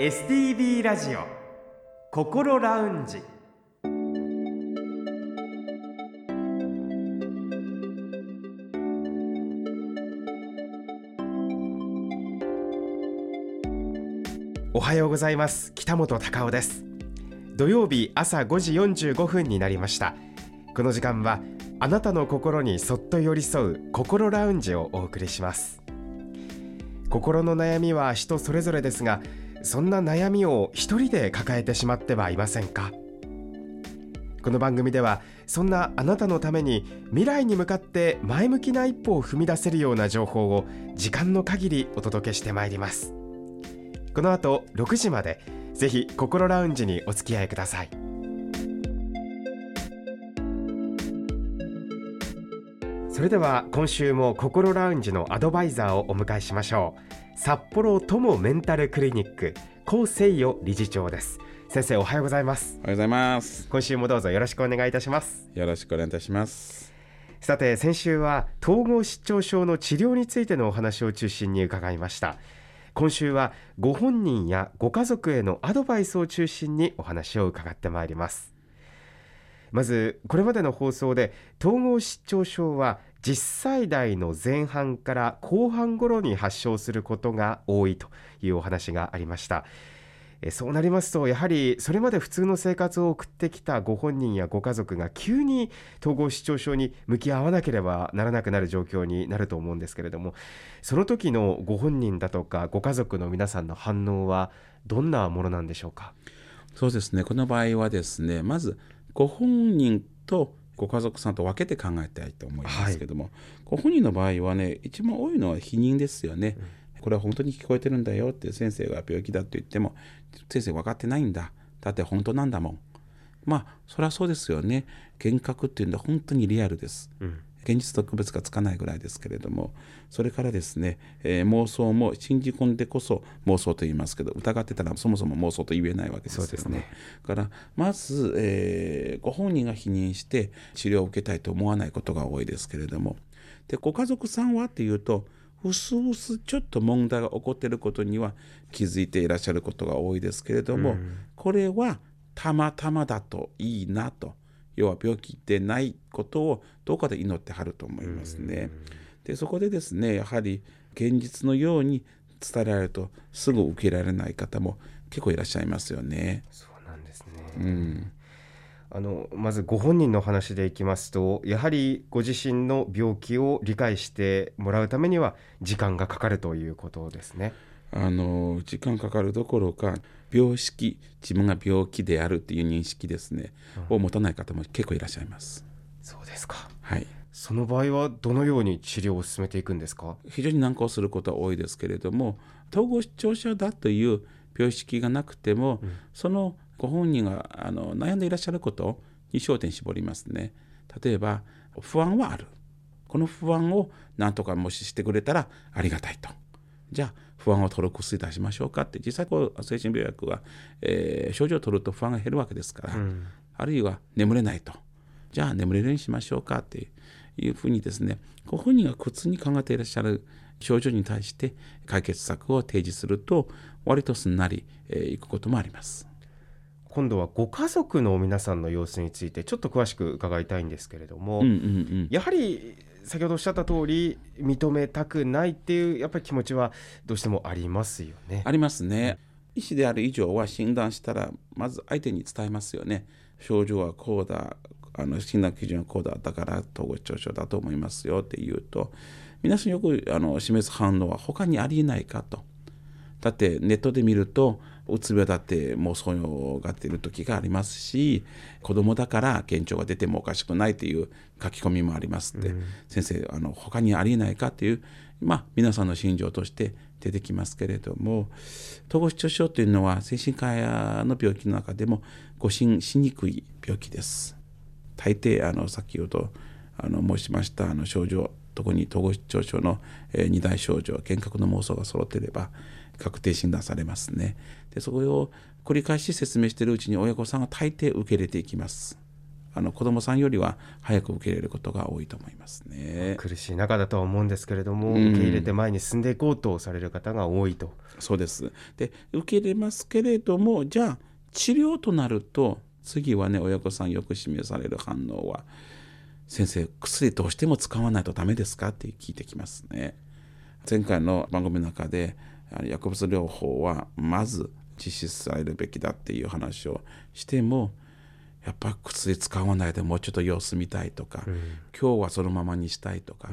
STB ラジオ心ラウンジ。おはようございます。北本隆夫です。土曜日朝5時45分になりました。この時間はあなたの心にそっと寄り添う心ラウンジをお送りします。心の悩みは人それぞれですがそんな悩みを一人で抱えてしまってはいませんか？この番組ではそんなあなたのために未来に向かって前向きな一歩を踏み出せるような情報を時間の限りお届けしてまいります。この後6時までぜひ心ラウンジにお付き合いください。それでは今週も心ラウンジのアドバイザーをお迎えしましょう。札幌友メンタルクリニック高誠代理事長です。先生おはようございます。おはようございます。今週もどうぞよろしくお願いいたします。よろしくお願いいたします。さて先週は統合失調症の治療についてのお話を中心に伺いました。今週はご本人やご家族へのアドバイスを中心にお話を伺ってまいります。まずこれまでの放送で統合失調症は10歳代の前半から後半頃に発症することが多いというお話がありました。そうなりますとやはりそれまで普通の生活を送ってきたご本人やご家族が急に統合失調症に向き合わなければならなくなる状況になると思うんですけれどもその時のご本人だとかご家族の皆さんの反応はどんなものなんでしょうか？そうですね。この場合はですねまずご本人とご家族さんと分けて考えたいと思いますけども、はい、ご本人の場合はね一番多いのは否認ですよね、うん、これは本当に聞こえてるんだよって先生が病気だと言っても先生分かってないんだ。だって本当なんだもん。まあそれはそうですよね。幻覚っていうのは本当にリアルです、うん現実と区別がつかないぐらいですけれどもそれからですね、えー、妄想も信じ込んでこそ妄想と言いますけど疑ってたらそもそも妄想と言えないわけですよね。ねからまず、えー、ご本人が否認して治療を受けたいと思わないことが多いですけれどもでご家族さんはっていうとうすうすちょっと問題が起こっていることには気づいていらっしゃることが多いですけれども、うん、これはたまたまだといいなと。要は病気でないことをどうかで祈ってはると思いますね。でそこでですねやはり現実のように伝えられるとすぐ受けられない方も結構いらっしゃいますよね。そうなんですね、うんあのまずご本人の話でいきますとやはりご自身の病気を理解してもらうためには時間がかかるということですね。あの時間かかるどころか病識自分が病気であるっていう認識ですね、うん、を持たない方も結構いらっしゃいます。そうですか。はい。その場合はどのように治療を進めていくんですか？非常に難航することは多いですけれども統合失調症だという病識がなくても、うん、そのご本人があの悩んでいらっしゃることに焦点絞りますね。例えば不安はある。この不安を何とかもししてくれたらありがたいとじゃあ不安を取る薬出しましょうかって実際こう精神病薬は、えー、症状を取ると不安が減るわけですから、うん、あるいは眠れないと。じゃあ眠れるようにしましょうかっていうふうにですねご本人が苦痛に考えていらっしゃる症状に対して解決策を提示すると割とすんなり、えー、いくこともあります。今度はご家族の皆さんの様子についてちょっと詳しく伺いたいんですけれども、うんうんうん、やはり先ほどおっしゃった通り認めたくないっていうやっぱり気持ちはどうしてもありますよね。ありますね。医師である以上は診断したらまず相手に伝えますよね。症状はこうだあの診断基準はこうだだから統合失調症だと思いますよって言うと皆さんよくあの示す反応は他にありえないかと。だってネットで見るとうつ病だってもうそういうがっている時がありますし子供だから現状が出てもおかしくないという書き込みもありますって、うん、先生あの他にありえないかという、まあ、皆さんの心情として出てきますけれども統合失調症というのは精神科の病気の中でも誤診しにくい病気です。大抵あの先ほどあの申しましたあの症状特に統合失調症の、えー、2大症状幻覚の妄想が揃っていれば確定診断されますね。でそれを繰り返し説明しているうちに親御さんは大抵受け入れていきます。あの子どもさんよりは早く受け入れることが多いと思いますね。苦しい中だとは思うんですけれども、うん受け入れて前に進んでいこうとされる方が多いと。そうですで受け入れますけれどもじゃあ治療となると次はね親御さんよく示される反応は「先生薬どうしても使わないとダメですか?」って聞いてきますね。前回の番組の中で薬物療法はまず実施されるべきだっていう話をしてもやっぱ薬使わないでもうちょっと様子見たいとか、今日はそのままにしたいとか、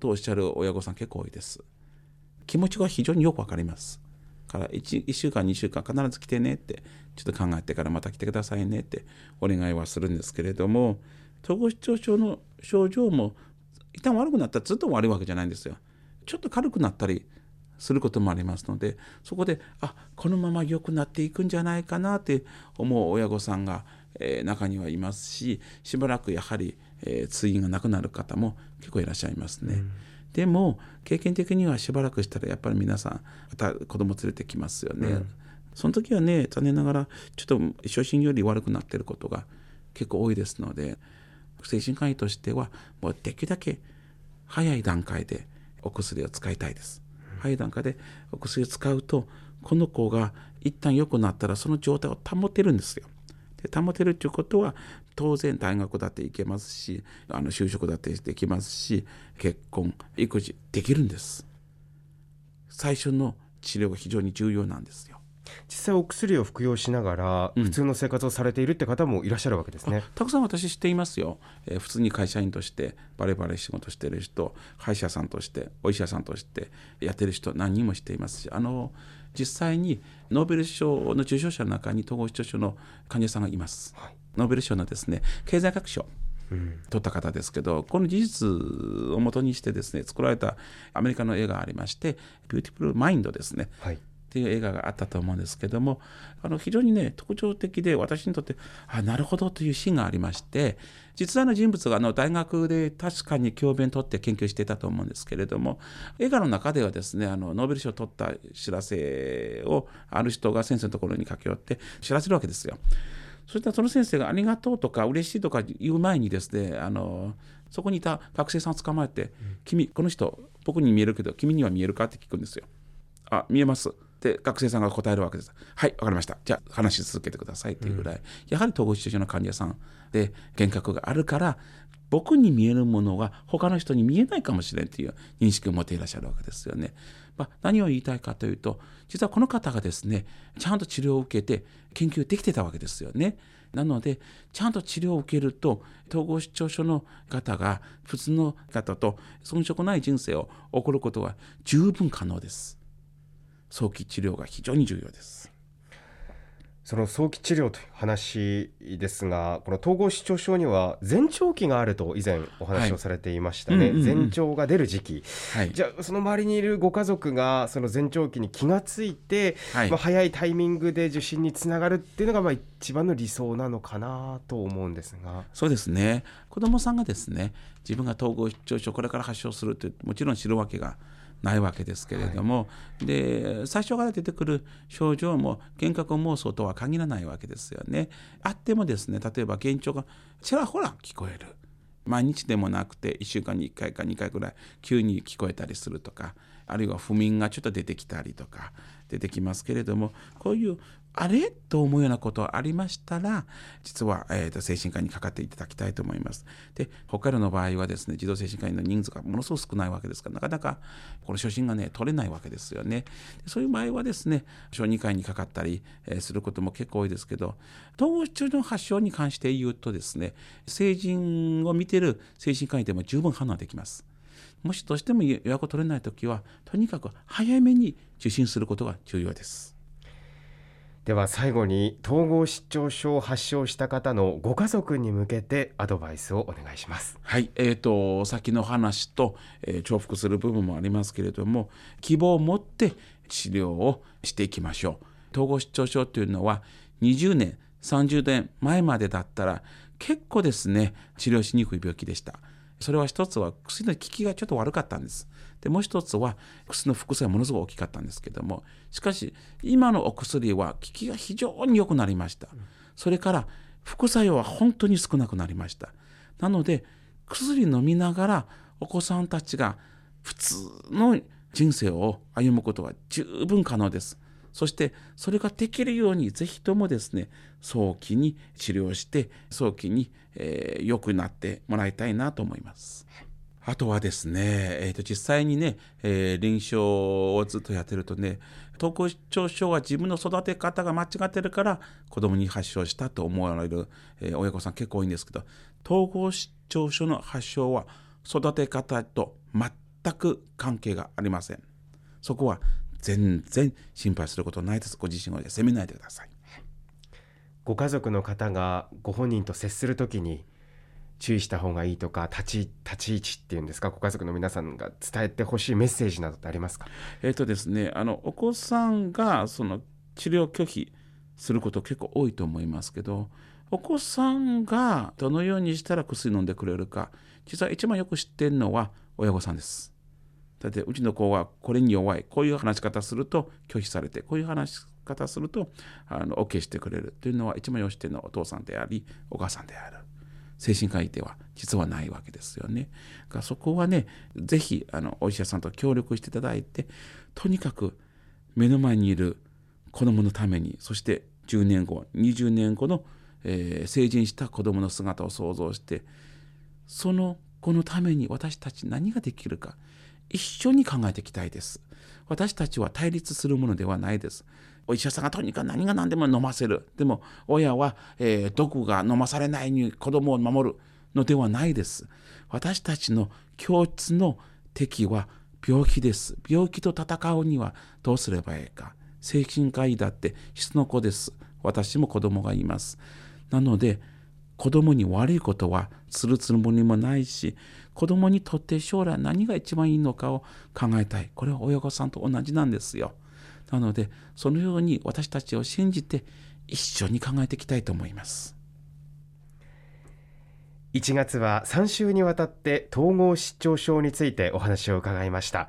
とおっしゃる親御さん結構多いです。気持ちが非常によくわかります。から 1, 1週間2週間必ず来てねってちょっと考えてからまた来てくださいねってお願いはするんですけれども統合失調症の症状も一旦悪くなったらずっと悪いわけじゃないんですよ。ちょっと軽くなったりすることもありますのでそこであこのまま良くなっていくんじゃないかなって思う親御さんが、えー中にはいますししばらくやはり、えー通院がなくなる方も結構いらっしゃいますね。でも経験的にはしばらくしたらやっぱり皆さんまた子供連れてきますよね。その時はね残念ながらちょっと初心より悪くなっていることが結構多いですので精神科医としてはもうできるだけ早い段階でお薬を使いたいです。早い段階でお薬を使うとこの子が一旦良くなったらその状態を保てるんですよ。で保てるっていうことは当然大学だって行けますしあの就職だってできますし結婚育児できるんです。最初の治療が非常に重要なんですよ。実際お薬を服用しながら普通の生活をされているって方もいらっしゃるわけですね。たくさん私知っていますよ、えー普通に会社員としてバレバレ仕事してる人歯医者さんとしてお医者さんとしてやってる人何人も知っていますしあの実際にノーベル賞の受賞者の中に統合失調症の患者さんがいます、はい。ノーベル賞のですね経済学賞。うん。取った方ですけどこの事実をもとにしてですね作られたアメリカの映画がありまして「ビューティフル・マインド」ですね。はいっていう映画があったと思うんですけどもあの非常にね特徴的で私にとってあなるほどというシーンがありまして実在の人物があの大学で確かに教鞭取って研究していたと思うんですけれども映画の中ではですねあのノーベル賞を取った知らせをある人が先生のところに駆け寄って知らせるわけですよ。そしたらその先生が「ありがとう」とか「嬉しい」とか言う前にですねあのそこにいた学生さんを捕まえて「君この人僕に見えるけど君には見えるか?」って聞くんですよ。あ見えますって学生さんが答えるわけですはいわかりましたじゃあ話し続けてくださいっていうぐらい、やはり統合失調症の患者さんで幻覚があるから僕に見えるものが他の人に見えないかもしれんという認識を持っていらっしゃるわけですよね。まあ、何を言いたいかというと実はこの方がですねちゃんと治療を受けて研究できてたわけですよね。なのでちゃんと治療を受けると統合失調症の方が普通の方と遜色ない人生を送ることは十分可能です。早期治療が非常に重要です。その早期治療という話ですがこの統合失調症には前兆期があると以前お話をされていましたね、前兆が出る時期。はい、じゃあその周りにいるご家族がその前兆期に気がついて、はい。まあ、早いタイミングで受診につながるっていうのがまあ一番の理想なのかなと思うんですが。そうですね。子どもさんがですね自分が統合失調症これから発症するってもちろん知るわけがないわけですけれども、で最初から出てくる症状も幻覚妄想とは限らないわけですよね。あってもですね例えば幻聴がちらほら聞こえる毎日でもなくて1週間に1回か2回ぐらい急に聞こえたりするとかあるいは不眠がちょっと出てきたりとか出てきますけれどもこういうあれ？と思うようなことありましたら実は、えーと精神科にかかっていただきたいと思います。で北海道の場合はですね児童精神科医の人数がものすごく少ないわけですからなかなかこの初診がね取れないわけですよね。そういう場合はですね小児科医にかかったり、えーすることも結構多いですけど統合失調症の発症に関して言うとですね成人を見てる精神科医でも十分判断できます。もしどうしても予約を取れないときはとにかく早めに受診することが重要です。では最後に統合失調症を発症した方のご家族に向けてアドバイスをお願いします。はい、えー、と先の話と、えー重複する部分もありますけれども希望を持って治療をしていきましょう統合失調症というのは20年30年前までだったら結構ですね治療しにくい病気でしたそれは一つは薬の効きがちょっと悪かったんです。でもう一つは薬の副作用がものすごく大きかったんですけどもしかし今のお薬は効きが非常に良くなりました。それから副作用は本当に少なくなりました。なので薬飲みながらお子さんたちが普通の人生を歩むことは十分可能です。そしてそれができるようにぜひともですね早期に治療して早期に、えー、くなってもらいたいなと思います。あとはですね、えー、と実際にね、えー、臨床をずっとやってるとね統合失調症は自分の育て方が間違ってるから子供に発症したと思われる、えー、親御さん結構多いんですけど統合失調症の発症は育て方と全く関係がありません。そこは全然心配することないです。ご自身を責めないでください。ご家族の方がご本人と接するときに注意した方がいいとか立ち立ち位置っていうんですか？ご家族の皆さんが伝えてほしいメッセージなどってありますか？えっ、とですねあのお子さんがその治療拒否すること結構多いと思いますけどお子さんがどのようにしたら薬飲んでくれるか実は一番よく知ってるのは親御さんです。だってうちの子はこれに弱い。こういう話し方すると拒否されてこういう話し方するとあの OK してくれる。というのは一番よしてのお父さんでありお母さんである。精神科医では実はないわけですよね。がそこはね是非お医者さんと協力していただいてとにかく目の前にいる子供のためにそして10年後20年後の、えー、成人した子供の姿を想像してその子のために私たち何ができるか一緒に考えていきたいです。私たちは対立するものではないです。お医者さんがとにかく何が何でも飲ませる。でも親は、えー、毒が飲まされないに子供を守るのではないです。私たちの共通の敵は病気です。病気と戦うにはどうすればいいか。精神科医だって質の子です。私も子供がいます。なので、子供に悪いことはするつもりもないし子供にとって将来何が一番いいのかを考えたい。これは親御さんと同じなんですよ。なのでそのように私たちを信じて一緒に考えていきたいと思います。1月は3週にわたって統合失調症についてお話を伺いました。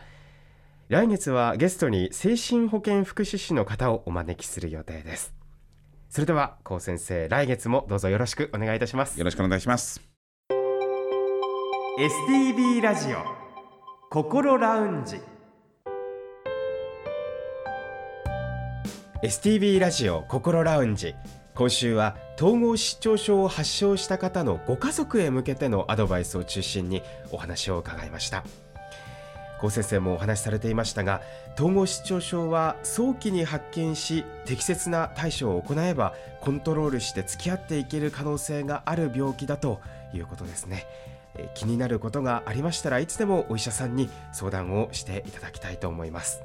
来月はゲストに精神保健福祉士の方をお招きする予定です。それでは高先生来月もどうぞよろしくお願いいたします。よろしくお願いします。STB ラジオ心ラウンジ。STB ラジオ心ラウンジ。今週は統合失調症を発症した方のご家族へ向けてのアドバイスを中心にお話を伺いました高先生もお話しされていましたが統合失調症は早期に発見し適切な対処を行えばコントロールして付き合っていける可能性がある病気だということですね。気になることがありましたらいつでもお医者さんに相談をしていただきたいと思います。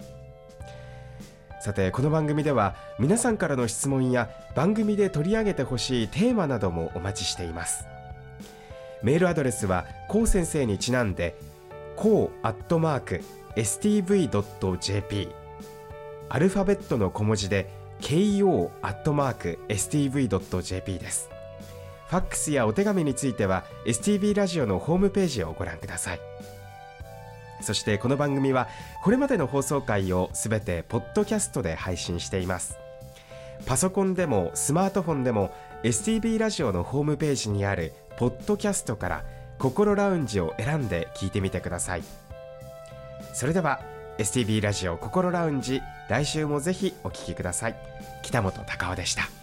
さてこの番組では皆さんからの質問や番組で取り上げてほしいテーマなどもお待ちしています。メールアドレスはこう先生にちなんでこうアットマーク stv.jp アルファベットの小文字で ko アットマーク stv.jp です。ファックスやお手紙については STV ラジオのホームページをご覧ください。そしてこの番組はこれまでの放送回をすべてポッドキャストで配信しています。パソコンでもスマートフォンでも STV ラジオのホームページにあるポッドキャストから心ラウンジを選んで聞いてみてください。それでは STB ラジオ心ラウンジ来週もぜひお聴きください。北本隆夫でした。